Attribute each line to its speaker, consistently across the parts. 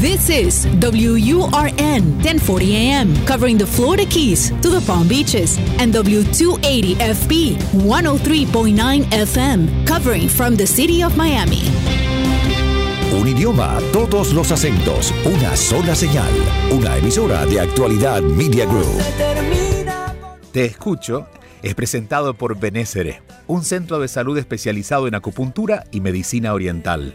Speaker 1: This is WURN 1040 AM, covering the Florida Keys to the Palm Beaches, and W280FB 103.9 FM, covering from the city of Miami.
Speaker 2: Un idioma, todos los acentos, una sola señal. Una emisora de actualidad Media Group.
Speaker 3: Te escucho es presentado por Benésere, un centro de salud especializado en acupuntura y medicina oriental.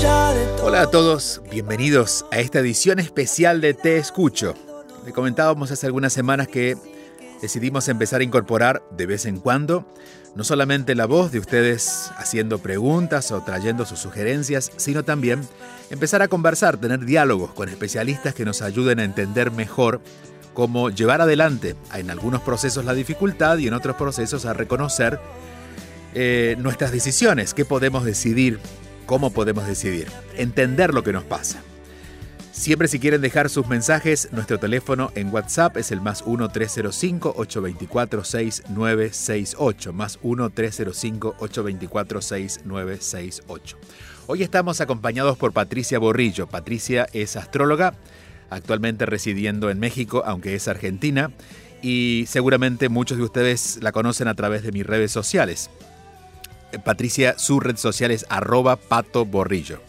Speaker 3: Hola a todos, bienvenidos a esta edición especial de Te Escucho. Le comentábamos hace algunas semanas que decidimos empezar a incorporar de vez en cuando no solamente la voz de ustedes haciendo preguntas o trayendo sus sugerencias, sino también empezar a conversar, tener diálogos con especialistas que nos ayuden a entender mejor cómo llevar adelante en algunos procesos la dificultad y en otros procesos a reconocer eh, nuestras decisiones, qué podemos decidir cómo podemos decidir, entender lo que nos pasa. Siempre si quieren dejar sus mensajes, nuestro teléfono en WhatsApp es el más 1-305-824-6968, más 1-305-824-6968. Hoy estamos acompañados por Patricia Borrillo. Patricia es astróloga, actualmente residiendo en México, aunque es argentina, y seguramente muchos de ustedes la conocen a través de mis redes sociales. Patricia, su red social es arroba pato borrillo.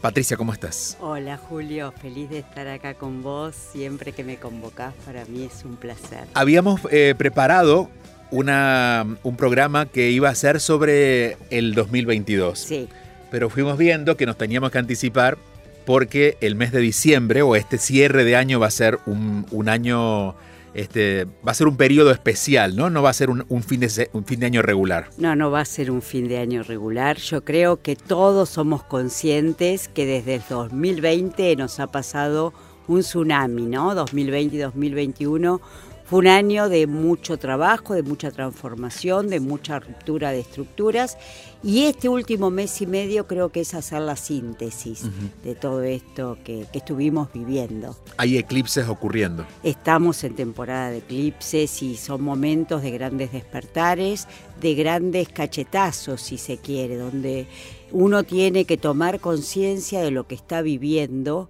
Speaker 3: Patricia, ¿cómo estás?
Speaker 4: Hola Julio, feliz de estar acá con vos. Siempre que me convocás, para mí es un placer.
Speaker 3: Habíamos eh, preparado una, un programa que iba a ser sobre el 2022.
Speaker 4: Sí.
Speaker 3: Pero fuimos viendo que nos teníamos que anticipar porque el mes de diciembre o este cierre de año va a ser un, un año este, va a ser un periodo especial, ¿no? No va a ser un, fin de, un fin de año regular.
Speaker 4: No, no va a ser un fin de año regular. Yo creo que todos somos conscientes que desde el 2020 nos ha pasado un tsunami, ¿no? 2020 y 2021 fue un año de mucho trabajo, de mucha transformación, de mucha ruptura de estructuras y este último mes y medio creo que es hacer la síntesis de todo esto que, estuvimos viviendo.
Speaker 3: Hay eclipses ocurriendo.
Speaker 4: Estamos en temporada de eclipses y son momentos de grandes despertares, de grandes cachetazos, si se quiere, donde uno tiene que tomar conciencia de lo que está viviendo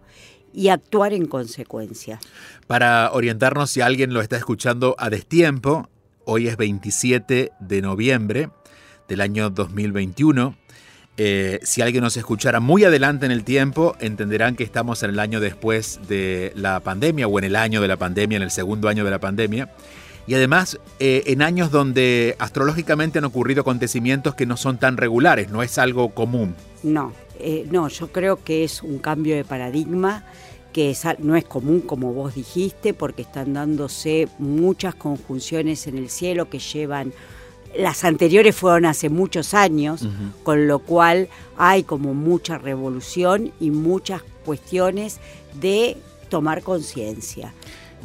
Speaker 4: y actuar en consecuencia.
Speaker 3: Para orientarnos si alguien lo está escuchando a destiempo, hoy es 27 de noviembre del año 2021. Eh, si alguien nos escuchara muy adelante en el tiempo, entenderán que estamos en el año después de la pandemia o en el año de la pandemia, en el segundo año de la pandemia. Y además eh, en años donde astrológicamente han ocurrido acontecimientos que no son tan regulares, no es algo común.
Speaker 4: No, eh, no, yo creo que es un cambio de paradigma que no es común como vos dijiste, porque están dándose muchas conjunciones en el cielo que llevan las anteriores fueron hace muchos años, con lo cual hay como mucha revolución y muchas cuestiones de tomar conciencia.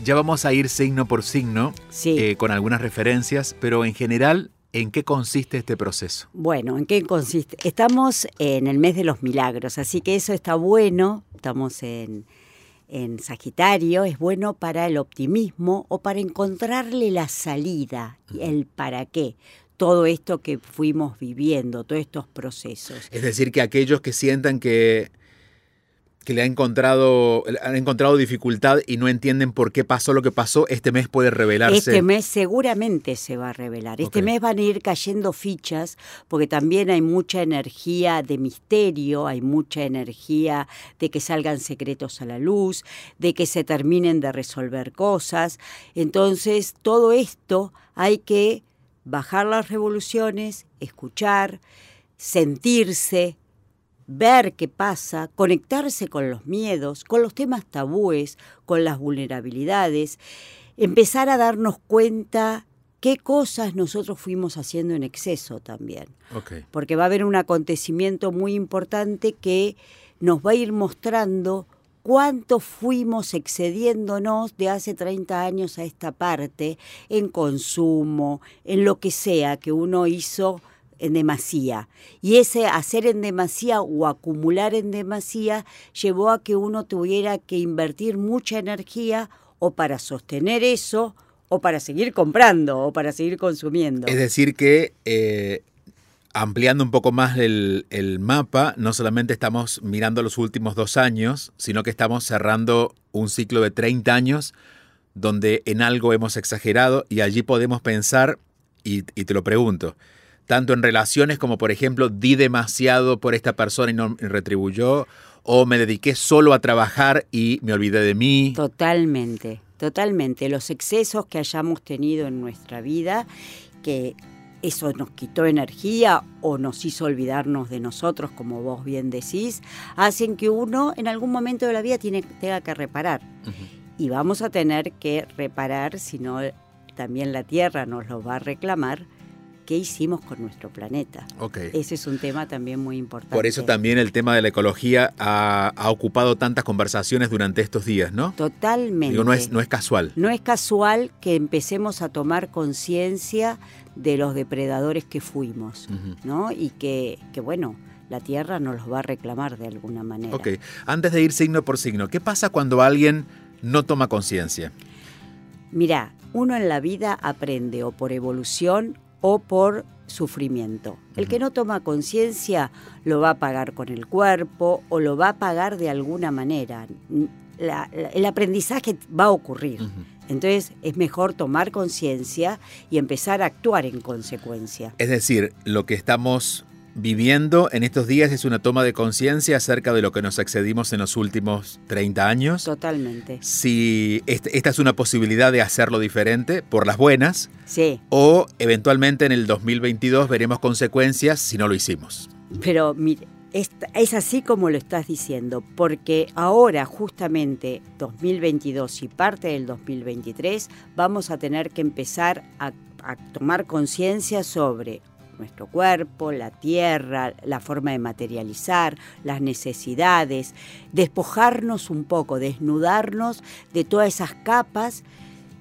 Speaker 3: Ya vamos a ir signo por signo eh, con algunas referencias, pero en general, ¿en qué consiste este proceso?
Speaker 4: Bueno, ¿en qué consiste? Estamos en el mes de los milagros, así que eso está bueno, estamos en en Sagitario es bueno para el optimismo o para encontrarle la salida, el para qué todo esto que fuimos viviendo, todos estos procesos.
Speaker 3: Es decir, que aquellos que sientan que que le han encontrado, han encontrado dificultad y no entienden por qué pasó lo que pasó, este mes puede revelarse.
Speaker 4: Este mes seguramente se va a revelar. Este mes van a ir cayendo fichas porque también hay mucha energía de misterio, hay mucha energía de que salgan secretos a la luz, de que se terminen de resolver cosas. Entonces, todo esto hay que bajar las revoluciones, escuchar, sentirse, ver qué pasa, conectarse con los miedos, con los temas tabúes, con las vulnerabilidades, empezar a darnos cuenta qué cosas nosotros fuimos haciendo en exceso también. Porque va a haber un acontecimiento muy importante que nos va a ir mostrando cuánto fuimos excediéndonos de hace 30 años a esta parte en consumo, en lo que sea que uno hizo en demasía. Y ese hacer en demasía o acumular en demasía llevó a que uno tuviera que invertir mucha energía o para sostener eso o para seguir comprando o para seguir consumiendo.
Speaker 3: Es decir, que eh, ampliando un poco más el, mapa, no solamente estamos mirando los últimos dos años, sino que estamos cerrando un ciclo de 30 años donde en algo hemos exagerado y allí podemos pensar, y, te lo pregunto, tanto en relaciones como por ejemplo di demasiado por esta persona y no me retribuyó, o me dediqué solo a trabajar y me olvidé de mí.
Speaker 4: Totalmente, totalmente. Los excesos que hayamos tenido en nuestra vida que eso nos quitó energía o nos hizo olvidarnos de nosotros, como vos bien decís, hacen que uno en algún momento de la vida tiene, tenga que reparar. Y vamos a tener que reparar, si no también la Tierra nos lo va a reclamar, qué hicimos con nuestro planeta. Ese es un tema también muy importante.
Speaker 3: Por eso también el tema de la ecología ha, ocupado tantas conversaciones durante estos días, ¿no?
Speaker 4: Totalmente.
Speaker 3: no es, no es casual.
Speaker 4: No es casual que empecemos a tomar conciencia de los depredadores que fuimos, ¿no? Y que, que, bueno, la Tierra nos los va a reclamar de alguna manera.
Speaker 3: Ok, antes de ir signo por signo, ¿qué pasa cuando alguien no toma conciencia?
Speaker 4: Mira, uno en la vida aprende o por evolución o por sufrimiento. El que no toma conciencia lo va a pagar con el cuerpo o lo va a pagar de alguna manera. el aprendizaje va a ocurrir. Entonces es mejor tomar conciencia y empezar a actuar en consecuencia.
Speaker 3: Es decir, lo que estamos viviendo en estos días es una toma de conciencia acerca de lo que nos excedimos en los últimos 30 años.
Speaker 4: Totalmente.
Speaker 3: Si esta es una posibilidad de hacerlo diferente por las buenas.
Speaker 4: Sí.
Speaker 3: O eventualmente en el 2022 veremos consecuencias si no lo hicimos.
Speaker 4: Pero mire, es, así como lo estás diciendo, porque ahora justamente 2022 y parte del 2023 vamos a tener que empezar a, tomar conciencia sobre nuestro cuerpo, la tierra, la forma de materializar, las necesidades, despojarnos un poco, desnudarnos de todas esas capas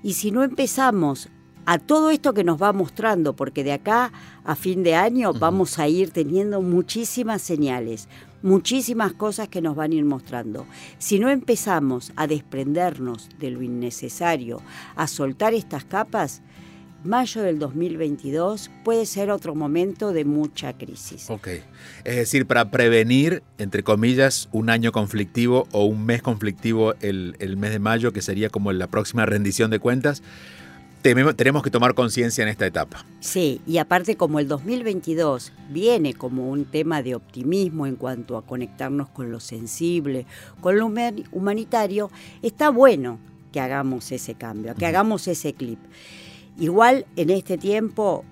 Speaker 4: y si no empezamos a todo esto que nos va mostrando, porque de acá a fin de año vamos a ir teniendo muchísimas señales, muchísimas cosas que nos van a ir mostrando. Si no empezamos a desprendernos de lo innecesario, a soltar estas capas, mayo del 2022 puede ser otro momento de mucha crisis.
Speaker 3: Ok, es decir, para prevenir, entre comillas, un año conflictivo o un mes conflictivo el, el mes de mayo, que sería como la próxima rendición de cuentas, tenemos que tomar conciencia en esta etapa.
Speaker 4: Sí, y aparte como el 2022 viene como un tema de optimismo en cuanto a conectarnos con lo sensible, con lo humanitario, está bueno que hagamos ese cambio, que hagamos ese clip. Igual en este tiempo,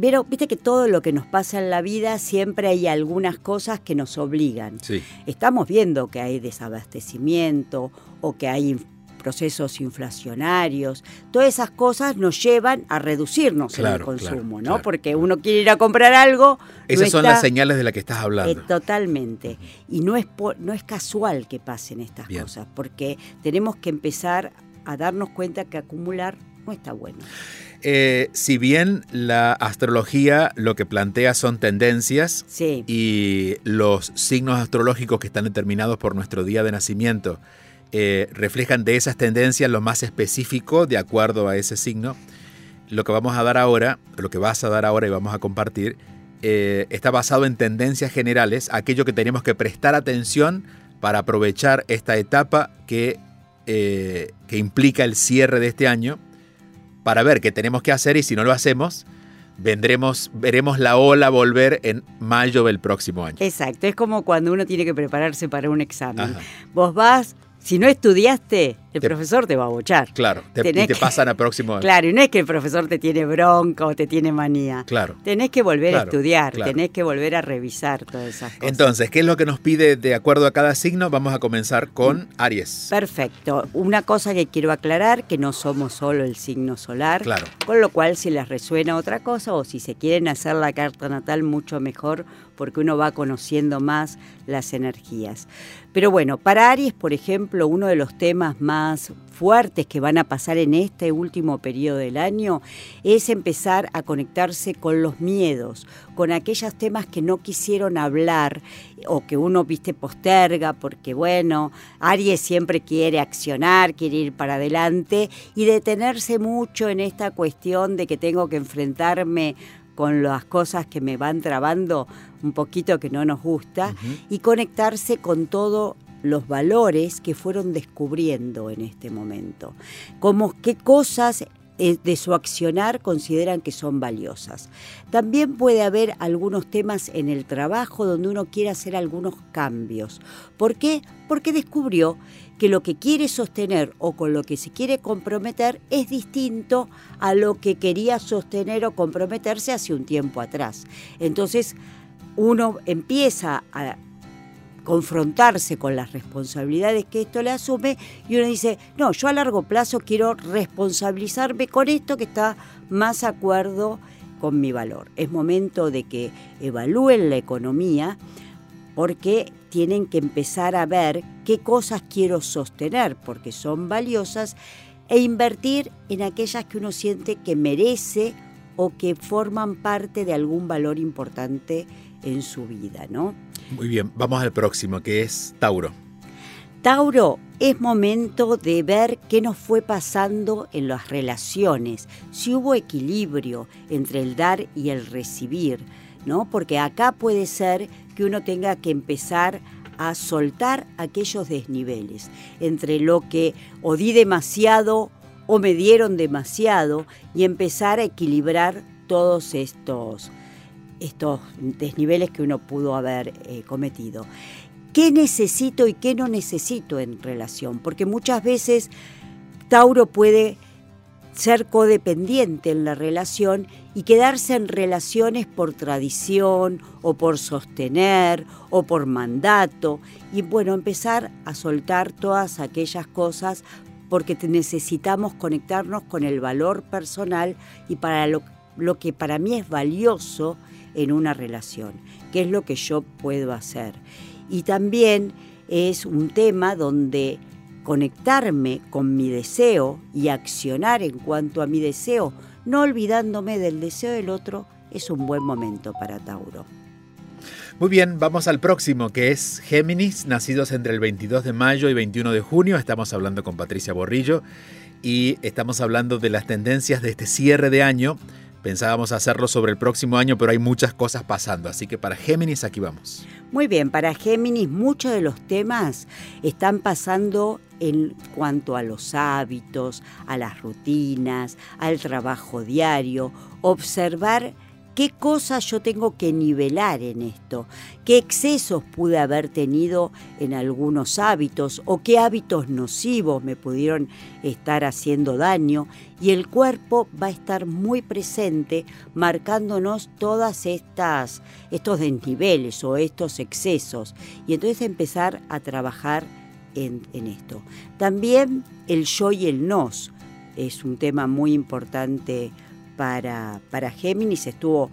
Speaker 4: pero viste que todo lo que nos pasa en la vida siempre hay algunas cosas que nos obligan.
Speaker 3: Sí.
Speaker 4: Estamos viendo que hay desabastecimiento o que hay procesos inflacionarios, todas esas cosas nos llevan a reducirnos en el consumo, ¿no? Porque uno quiere ir a comprar algo.
Speaker 3: Esas son las señales de las que estás hablando.
Speaker 4: Eh, totalmente. Y no es, no es casual que pasen estas cosas, porque tenemos que empezar a darnos cuenta que acumular no está bueno.
Speaker 3: Eh, si bien la astrología lo que plantea son tendencias y los signos astrológicos que están determinados por nuestro día de nacimiento eh, reflejan de esas tendencias lo más específico de acuerdo a ese signo. Lo que vamos a dar ahora, lo que vas a dar ahora y vamos a compartir, eh, está basado en tendencias generales, aquello que tenemos que prestar atención para aprovechar esta etapa que, que implica el cierre de este año, para ver qué tenemos que hacer y si no lo hacemos, vendremos, veremos la ola volver en mayo del próximo año.
Speaker 4: Exacto, es como cuando uno tiene que prepararse para un examen. Vos vas si no estudiaste, el profesor te va a bochar.
Speaker 3: Claro, te, y te pasan a próximo
Speaker 4: Claro, y no es que el profesor te tiene bronca o te tiene manía.
Speaker 3: Claro.
Speaker 4: Tenés que volver a estudiar, tenés que volver a revisar todas esas cosas.
Speaker 3: Entonces, ¿qué es lo que nos pide de acuerdo a cada signo? Vamos a comenzar con Aries.
Speaker 4: Perfecto. Una cosa que quiero aclarar, que no somos solo el signo solar.
Speaker 3: Claro.
Speaker 4: Con lo cual, si les resuena otra cosa o si se quieren hacer la carta natal, mucho mejor, porque uno va conociendo más las energías. Pero bueno, para Aries, por ejemplo, uno de los temas más fuertes que van a pasar en este último periodo del año es empezar a conectarse con los miedos, con aquellos temas que no quisieron hablar o que uno, viste, posterga porque, bueno, Aries siempre quiere accionar, quiere ir para adelante y detenerse mucho en esta cuestión de que tengo que enfrentarme con las cosas que me van trabando un poquito que no nos gusta y conectarse con todos los valores que fueron descubriendo en este momento. Como qué cosas eh, de su accionar consideran que son valiosas. También puede haber algunos temas en el trabajo donde uno quiere hacer algunos cambios. ¿Por qué? Porque descubrió que lo que quiere sostener o con lo que se quiere comprometer es distinto a lo que quería sostener o comprometerse hace un tiempo atrás. Entonces, uno empieza a confrontarse con las responsabilidades que esto le asume y uno dice, no, yo a largo plazo quiero responsabilizarme con esto que está más acuerdo con mi valor. Es momento de que evalúen la economía porque tienen que empezar a ver qué cosas quiero sostener porque son valiosas e invertir en aquellas que uno siente que merece o que forman parte de algún valor importante en su vida, ¿no?
Speaker 3: Muy bien, vamos al próximo, que es Tauro.
Speaker 4: Tauro, es momento de ver qué nos fue pasando en las relaciones, si hubo equilibrio entre el dar y el recibir, ¿no? Porque acá puede ser que uno tenga que empezar a soltar aquellos desniveles entre lo que o di demasiado o me dieron demasiado y empezar a equilibrar todos estos, estos desniveles que uno pudo haber eh, cometido. ¿Qué necesito y qué no necesito en relación? Porque muchas veces Tauro puede ser codependiente en la relación y quedarse en relaciones por tradición o por sostener o por mandato y bueno, empezar a soltar todas aquellas cosas porque necesitamos conectarnos con el valor personal y para lo, lo que para mí es valioso en una relación, que es lo que yo puedo hacer. Y también es un tema donde conectarme con mi deseo y accionar en cuanto a mi deseo, no olvidándome del deseo del otro, es un buen momento para Tauro.
Speaker 3: Muy bien, vamos al próximo, que es Géminis, nacidos entre el 22 de mayo y 21 de junio. Estamos hablando con Patricia Borrillo y estamos hablando de las tendencias de este cierre de año. Pensábamos hacerlo sobre el próximo año, pero hay muchas cosas pasando, así que para Géminis aquí vamos.
Speaker 4: Muy bien, para Géminis muchos de los temas están pasando en cuanto a los hábitos, a las rutinas, al trabajo diario, observar qué cosas yo tengo que nivelar en esto, qué excesos pude haber tenido en algunos hábitos o qué hábitos nocivos me pudieron estar haciendo daño y el cuerpo va a estar muy presente marcándonos todas estas estos desniveles o estos excesos. Y entonces empezar a trabajar en, esto. También el yo y el nos es un tema muy importante para, para Géminis. Estuvo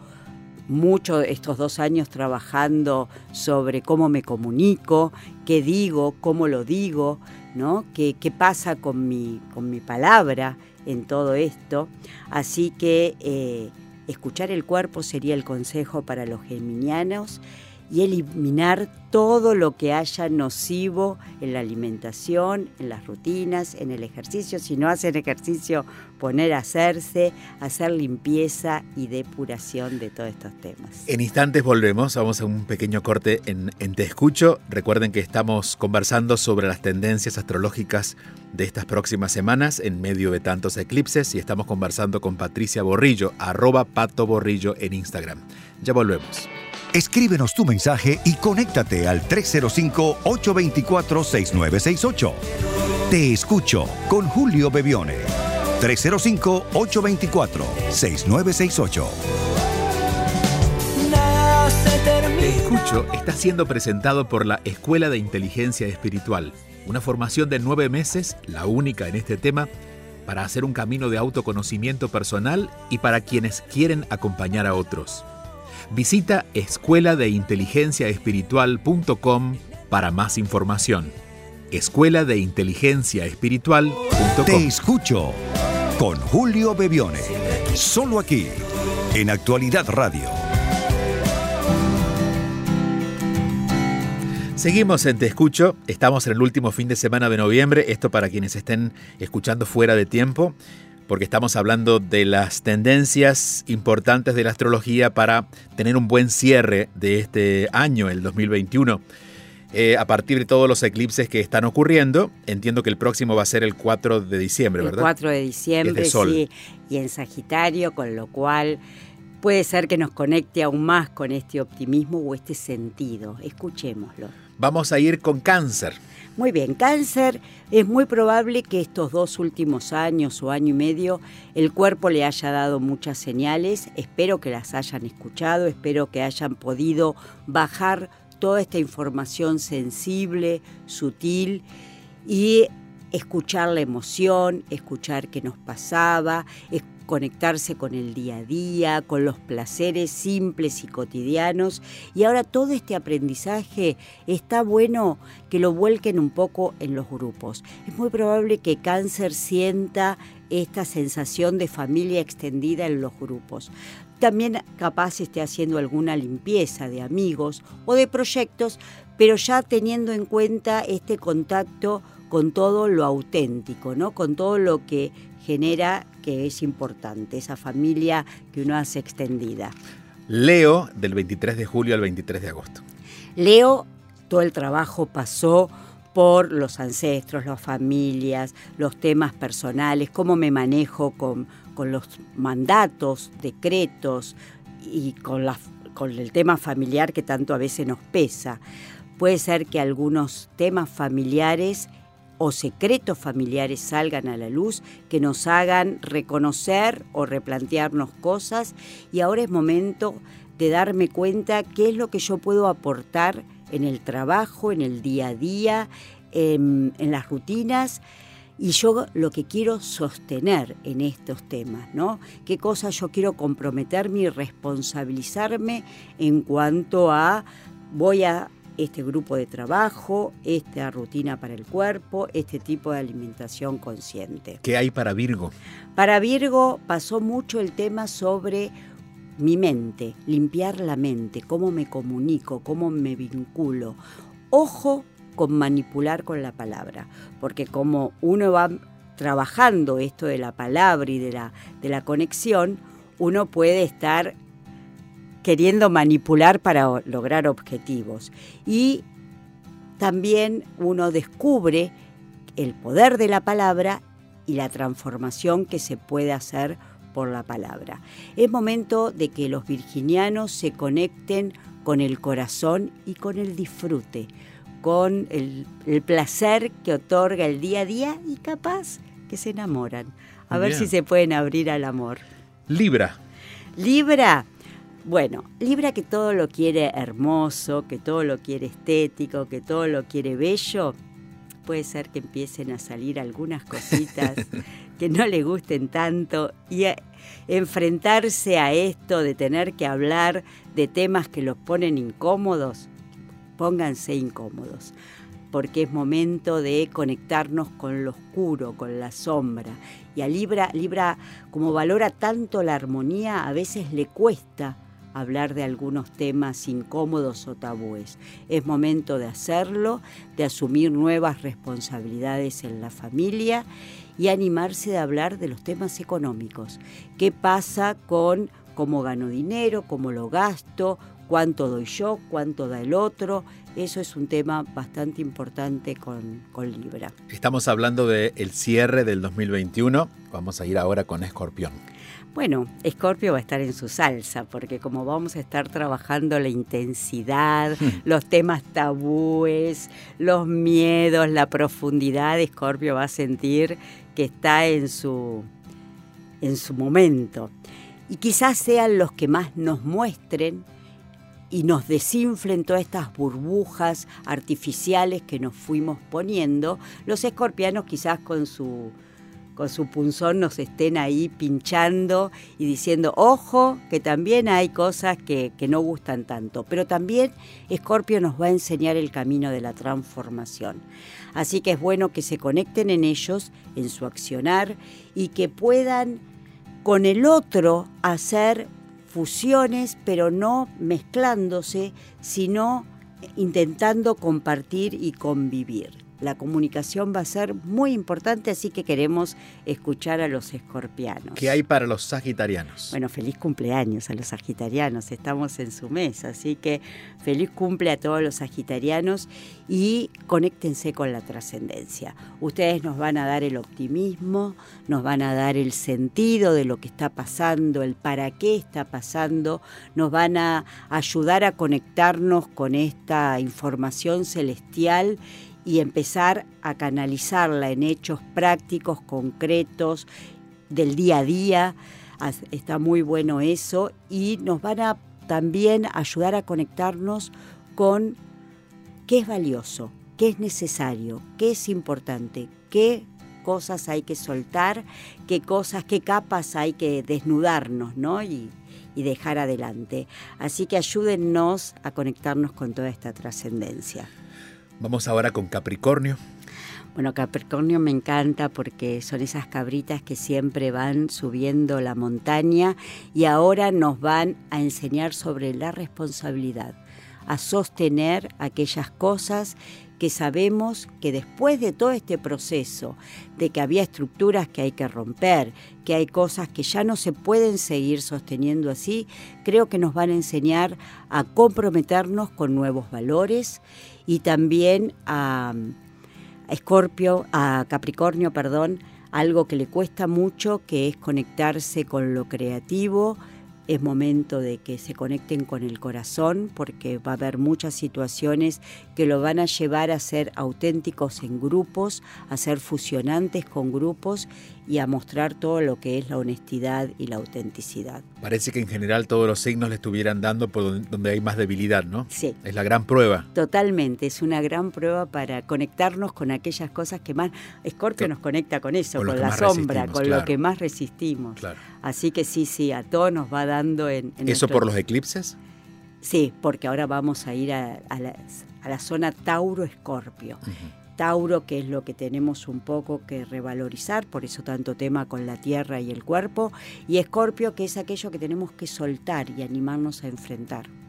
Speaker 4: mucho estos dos años trabajando sobre cómo me comunico, qué digo, cómo lo digo, ¿no? qué, qué pasa con mi, con mi palabra en todo esto. Así que eh, escuchar el cuerpo sería el consejo para los geminianos y eliminar todo lo que haya nocivo en la alimentación, en las rutinas, en el ejercicio. Si no hacen ejercicio, poner a hacerse, hacer limpieza y depuración de todos estos temas.
Speaker 3: En instantes volvemos, vamos a un pequeño corte en, en Te Escucho. Recuerden que estamos conversando sobre las tendencias astrológicas de estas próximas semanas en medio de tantos eclipses y estamos conversando con Patricia Borrillo, arroba Pato Borrillo en Instagram. Ya volvemos.
Speaker 2: Escríbenos tu mensaje y conéctate al 305-824-6968. Te escucho con Julio Bebione. 305-824-6968.
Speaker 3: Te escucho está siendo presentado por la Escuela de Inteligencia Espiritual, una formación de nueve meses, la única en este tema, para hacer un camino de autoconocimiento personal y para quienes quieren acompañar a otros. Visita escuela de inteligencia espiritual.com para más información escuela de inteligencia espiritual.com.
Speaker 2: Te escucho con Julio Bebione. Solo aquí, en Actualidad Radio.
Speaker 3: Seguimos en Te Escucho, estamos en el último fin de semana de noviembre, esto para quienes estén escuchando fuera de tiempo, porque estamos hablando de las tendencias importantes de la astrología para tener un buen cierre de este año, el 2021. Eh, a partir de todos los eclipses que están ocurriendo. Entiendo que el próximo va a ser el 4 de diciembre, ¿verdad?
Speaker 4: El 4 de diciembre, sí, y en Sagitario, con lo cual puede ser que nos conecte aún más con este optimismo o este sentido. Escuchémoslo.
Speaker 3: Vamos a ir con cáncer.
Speaker 4: Muy bien, cáncer, es muy probable que estos dos últimos años o año y medio el cuerpo le haya dado muchas señales, espero que las hayan escuchado, espero que hayan podido bajar toda esta información sensible, sutil y escuchar la emoción, escuchar qué nos pasaba, conectarse con el día a día, con los placeres simples y cotidianos. Y ahora todo este aprendizaje está bueno que lo vuelquen un poco en los grupos. Es muy probable que cáncer sienta esta sensación de familia extendida en los grupos. También capaz esté haciendo alguna limpieza de amigos o de proyectos, pero ya teniendo en cuenta este contacto con todo lo auténtico, ¿no? con todo lo que genera que es importante, esa familia que uno hace extendida.
Speaker 3: Leo del 23 de julio al 23 de agosto.
Speaker 4: Leo, todo el trabajo pasó por los ancestros, las familias, los temas personales, cómo me manejo con, con los mandatos, decretos y con, la, con el tema familiar que tanto a veces nos pesa. Puede ser que algunos temas familiares o secretos familiares salgan a la luz, que nos hagan reconocer o replantearnos cosas y ahora es momento de darme cuenta qué es lo que yo puedo aportar en el trabajo, en el día a día, en, en las rutinas y yo lo que quiero sostener en estos temas, ¿no? ¿Qué cosas yo quiero comprometerme y responsabilizarme en cuanto a voy a este grupo de trabajo, esta rutina para el cuerpo, este tipo de alimentación consciente.
Speaker 3: ¿Qué hay para Virgo?
Speaker 4: Para Virgo pasó mucho el tema sobre mi mente, limpiar la mente, cómo me comunico, cómo me vinculo. Ojo con manipular con la palabra, porque como uno va trabajando esto de la palabra y de la, de la conexión, uno puede estar queriendo manipular para lograr objetivos. Y también uno descubre el poder de la palabra y la transformación que se puede hacer por la palabra. Es momento de que los virginianos se conecten con el corazón y con el disfrute, con el, placer que otorga el día a día y capaz que se enamoran. A ver si se pueden abrir al amor.
Speaker 3: Libra.
Speaker 4: Libra. Bueno, Libra que todo lo quiere hermoso, que todo lo quiere estético, que todo lo quiere bello, puede ser que empiecen a salir algunas cositas que no le gusten tanto y enfrentarse a esto de tener que hablar de temas que los ponen incómodos, pónganse incómodos, porque es momento de conectarnos con lo oscuro, con la sombra. Y a Libra, Libra como valora tanto la armonía, a veces le cuesta hablar de algunos temas incómodos o tabúes. Es momento de hacerlo, de asumir nuevas responsabilidades en la familia y animarse de hablar de los temas económicos. ¿Qué pasa con cómo gano dinero, cómo lo gasto, cuánto doy yo, cuánto da el otro. Eso es un tema bastante importante con, con Libra.
Speaker 3: Estamos hablando del cierre del 2021. Vamos a ir ahora con Escorpión.
Speaker 4: Bueno, Escorpio va a estar en su salsa, porque como vamos a estar trabajando la intensidad, los temas tabúes, los miedos, la profundidad, Escorpio va a sentir que está en su, en su momento. Y quizás sean los que más nos muestren y nos desinflen todas estas burbujas artificiales que nos fuimos poniendo, los escorpianos quizás con su con su punzón nos estén ahí pinchando y diciendo, ojo, que también hay cosas que, no gustan tanto. Pero también Escorpio nos va a enseñar el camino de la transformación. Así que es bueno que se conecten en ellos, en su accionar, y que puedan con el otro hacer fusiones, pero no mezclándose, sino intentando compartir y convivir la comunicación va a ser muy importante, así que queremos escuchar a los escorpianos.
Speaker 3: ¿Qué hay para los sagitarianos?
Speaker 4: Bueno, feliz cumpleaños a los sagitarianos, estamos en su mes, así que feliz cumple a todos los sagitarianos y conéctense con la trascendencia. Ustedes nos van a dar el optimismo, nos van a dar el sentido de lo que está pasando, el para qué está pasando, nos van a ayudar a conectarnos con esta información celestial y empezar a canalizarla en hechos prácticos, concretos, del día a día. Está muy bueno eso y nos van a también ayudar a conectarnos con qué es valioso, qué es necesario, qué es importante, qué cosas hay que soltar, qué cosas, qué capas hay que desnudarnos, ¿no? Y, y dejar adelante. Así que ayúdennos a conectarnos con toda esta trascendencia.
Speaker 3: Vamos ahora con Capricornio.
Speaker 4: Bueno, Capricornio me encanta porque son esas cabritas que siempre van subiendo la montaña y ahora nos van a enseñar sobre la responsabilidad, a sostener aquellas cosas que sabemos que después de todo este proceso, de que había estructuras que hay que romper, que hay cosas que ya no se pueden seguir sosteniendo así, creo que nos van a enseñar a comprometernos con nuevos valores y también a, Escorpio, a Capricornio, perdón, algo que le cuesta mucho, que es conectarse con lo creativo, es momento de que se conecten con el corazón porque va a haber muchas situaciones que lo van a llevar a ser auténticos en grupos, a ser fusionantes con grupos y a mostrar todo lo que es la honestidad y la autenticidad.
Speaker 3: Parece que en general todos los signos le estuvieran dando por donde hay más debilidad, ¿no?
Speaker 4: Sí.
Speaker 3: Es la gran prueba.
Speaker 4: Totalmente, es una gran prueba para conectarnos con aquellas cosas que más... Escorpio nos conecta con eso, con, la sombra, con lo que más resistimos. Así que sí, sí, a todos nos va dando en...
Speaker 3: ¿Eso por los eclipses?
Speaker 4: Sí, porque ahora vamos a ir a, la, zona Tauro-Escorpio. Tauro, que es lo que tenemos un poco que revalorizar, por eso tanto tema con la tierra y el cuerpo, y Escorpio, que es aquello que tenemos que soltar y animarnos a enfrentar.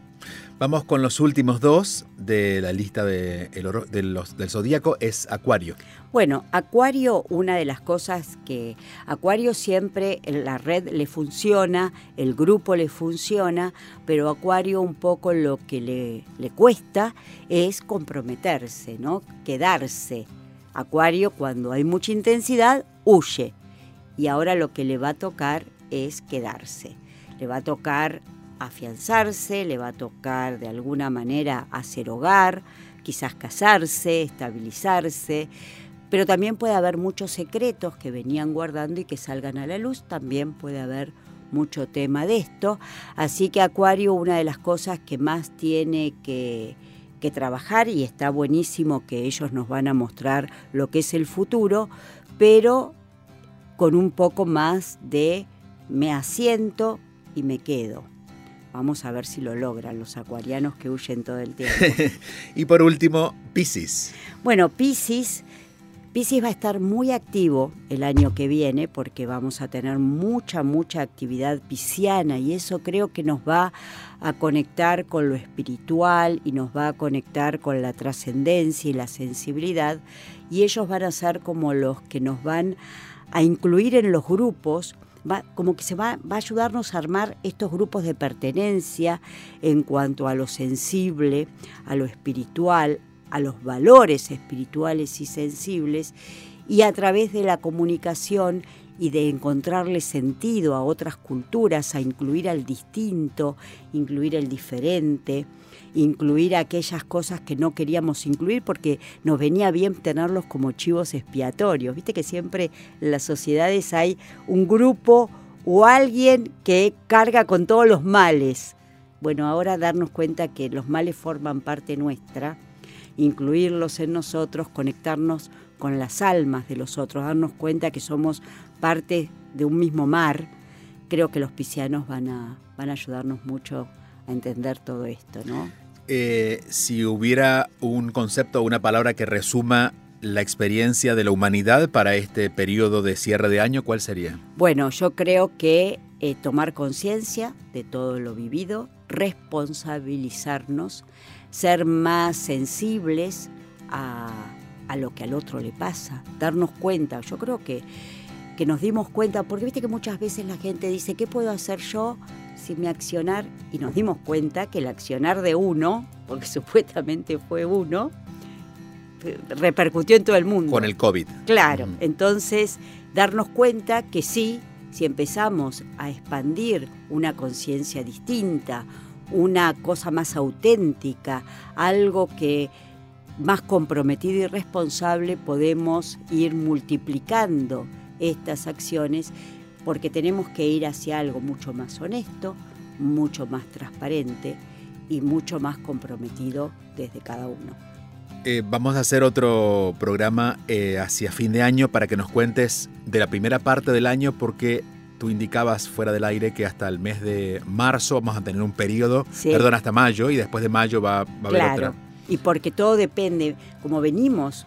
Speaker 3: Vamos con los últimos dos de la lista de los, del zodíaco, es Acuario.
Speaker 4: Bueno, Acuario, una de las cosas que Acuario siempre la red le funciona, el grupo le funciona, pero Acuario un poco lo que le, le cuesta es comprometerse, ¿no? Quedarse. Acuario, cuando hay mucha intensidad, huye. Y ahora lo que le va a tocar es quedarse. Le va a tocar afianzarse, le va a tocar de alguna manera hacer hogar, quizás casarse, estabilizarse, pero también puede haber muchos secretos que venían guardando y que salgan a la luz, también puede haber mucho tema de esto, así que Acuario una de las cosas que más tiene que, que trabajar y está buenísimo que ellos nos van a mostrar lo que es el futuro, pero con un poco más de me asiento y me quedo. Vamos a ver si lo logran los acuarianos que huyen todo el tiempo.
Speaker 3: y por último, Pisces.
Speaker 4: Bueno, Pisces, Pisces va a estar muy activo el año que viene porque vamos a tener mucha, mucha actividad pisciana y eso creo que nos va a conectar con lo espiritual y nos va a conectar con la trascendencia y la sensibilidad y ellos van a ser como los que nos van a incluir en los grupos va, como que se va, va a ayudarnos a armar estos grupos de pertenencia en cuanto a lo sensible, a lo espiritual, a los valores espirituales y sensibles, y a través de la comunicación y de encontrarle sentido a otras culturas, a incluir al distinto, incluir el diferente, incluir aquellas cosas que no queríamos incluir porque nos venía bien tenerlos como chivos expiatorios. Viste que siempre en las sociedades hay un grupo o alguien que carga con todos los males. Bueno, ahora darnos cuenta que los males forman parte nuestra, incluirlos en nosotros, conectarnos con las almas de los otros, darnos cuenta que somos parte de un mismo mar, creo que los piscianos van a, van a ayudarnos mucho a entender todo esto, ¿no?
Speaker 3: Eh, si hubiera un concepto o una palabra que resuma la experiencia de la humanidad para este periodo de cierre de año, ¿cuál sería?
Speaker 4: Bueno, yo creo que eh, tomar conciencia de todo lo vivido, responsabilizarnos, ser más sensibles a, a lo que al otro le pasa, darnos cuenta. Yo creo que que nos dimos cuenta, porque viste que muchas veces la gente dice, ¿qué puedo hacer yo sin mi accionar? Y nos dimos cuenta que el accionar de uno, porque supuestamente fue uno, repercutió en todo el mundo.
Speaker 3: Con el COVID.
Speaker 4: Claro, entonces darnos cuenta que sí, si empezamos a expandir una conciencia distinta, una cosa más auténtica, algo que más comprometido y responsable, podemos ir multiplicando estas acciones porque tenemos que ir hacia algo mucho más honesto, mucho más transparente y mucho más comprometido desde cada uno.
Speaker 3: Eh, vamos a hacer otro programa eh, hacia fin de año para que nos cuentes de la primera parte del año porque tú indicabas fuera del aire que hasta el mes de marzo vamos a tener un periodo, perdón, hasta mayo y después de mayo va, va a haber otra.
Speaker 4: Y porque todo depende, como venimos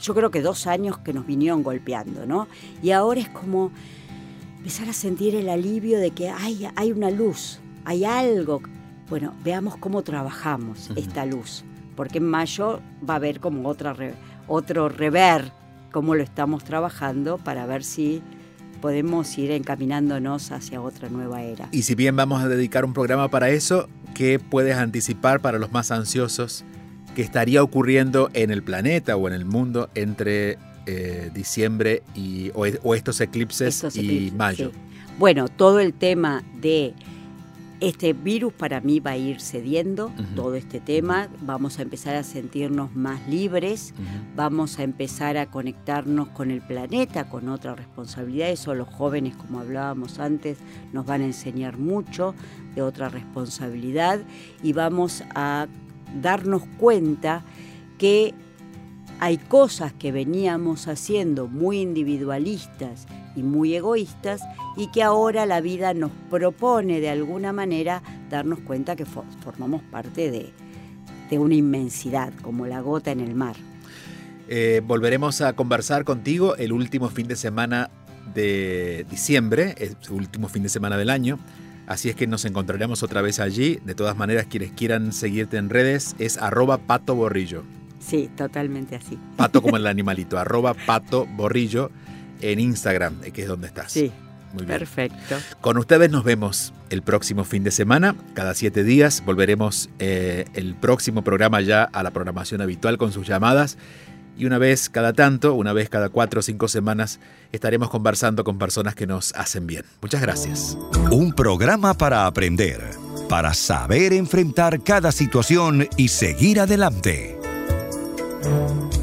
Speaker 4: yo creo que dos años que nos vinieron golpeando, ¿no? Y ahora es como empezar a sentir el alivio de que hay, hay una luz, hay algo. Bueno, veamos cómo trabajamos esta luz, porque en mayo va a haber como otra otro rever cómo lo estamos trabajando para ver si podemos ir encaminándonos hacia otra nueva era.
Speaker 3: Y si bien vamos a dedicar un programa para eso, ¿qué puedes anticipar para los más ansiosos que estaría ocurriendo en el planeta o en el mundo entre eh, diciembre y, o, estos eclipses y mayo.
Speaker 4: Bueno, todo el tema de este virus para mí va a ir cediendo, todo este tema, vamos a empezar a sentirnos más libres, vamos a empezar a conectarnos con el planeta, con otra responsabilidad, eso los jóvenes, como hablábamos antes, nos van a enseñar mucho de otra responsabilidad y vamos a darnos cuenta que hay cosas que veníamos haciendo muy individualistas y muy egoístas y que ahora la vida nos propone de alguna manera darnos cuenta que formamos parte de, una inmensidad, como la gota en el mar.
Speaker 3: Eh, volveremos a conversar contigo el último fin de semana de diciembre, el último fin de semana del año. Así es que nos encontraremos otra vez allí. De todas maneras, quienes quieran seguirte en redes es arroba pato borrillo.
Speaker 4: Sí, totalmente así.
Speaker 3: Pato como el animalito, arroba pato borrillo en Instagram, eh, que es donde estás.
Speaker 4: Sí. Muy bien. Perfecto.
Speaker 3: Con ustedes nos vemos el próximo fin de semana. Cada siete días volveremos eh, el próximo programa ya a la programación habitual con sus llamadas y una vez cada tanto, una vez cada cuatro o cinco semanas, estaremos conversando con personas que nos hacen bien. Muchas gracias.
Speaker 2: Un programa para aprender, para saber enfrentar cada situación y seguir adelante. Thank you.